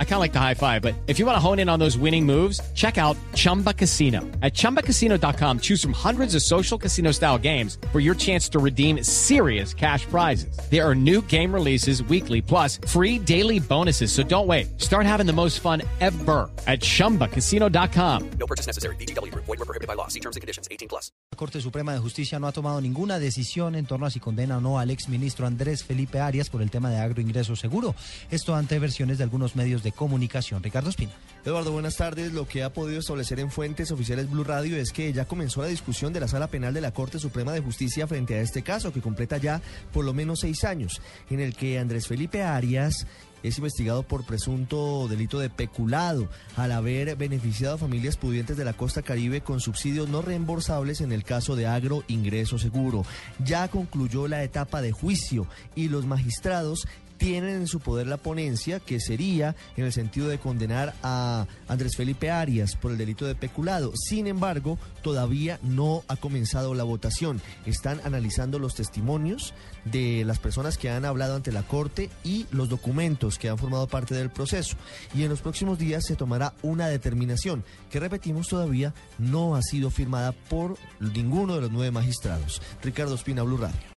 I kind of like the high five, but if you want to hone in on those winning moves, check out Chumba Casino. At ChumbaCasino.com, choose from hundreds of social casino style games for your chance to redeem serious cash prizes. There are new game releases weekly, plus free daily bonuses. So don't wait. Start having the most fun ever at ChumbaCasino.com. No purchase necessary. BGW. Void were prohibited by law. See terms and conditions. 18 plus. La Corte Suprema de Justicia no ha tomado ninguna decisión en torno a si condena o no al exministro Andrés Felipe Arias por el tema de agroingreso seguro. Esto ante versiones de algunos medios de comunicación. Ricardo Espina. Eduardo, buenas tardes. Lo que ha podido establecer en fuentes oficiales Blue Radio es que ya comenzó la discusión de la Sala Penal de la Corte Suprema de Justicia frente a este caso, que completa ya por lo menos seis años, en el que Andrés Felipe Arias es investigado por presunto delito de peculado al haber beneficiado a familias pudientes de la costa caribe con subsidios no reembolsables en el caso de agro ingreso seguro. Ya concluyó la etapa de juicio y los magistrados tienen en su poder la ponencia, que sería en el sentido de condenar a Andrés Felipe Arias por el delito de peculado. Sin embargo, todavía no ha comenzado la votación. Están analizando los testimonios de las personas que han hablado ante la Corte y los documentos que han formado parte del proceso. Y en los próximos días se tomará una determinación que, repetimos, todavía no ha sido firmada por ninguno de los nueve magistrados. Ricardo Espina, Blue Radio.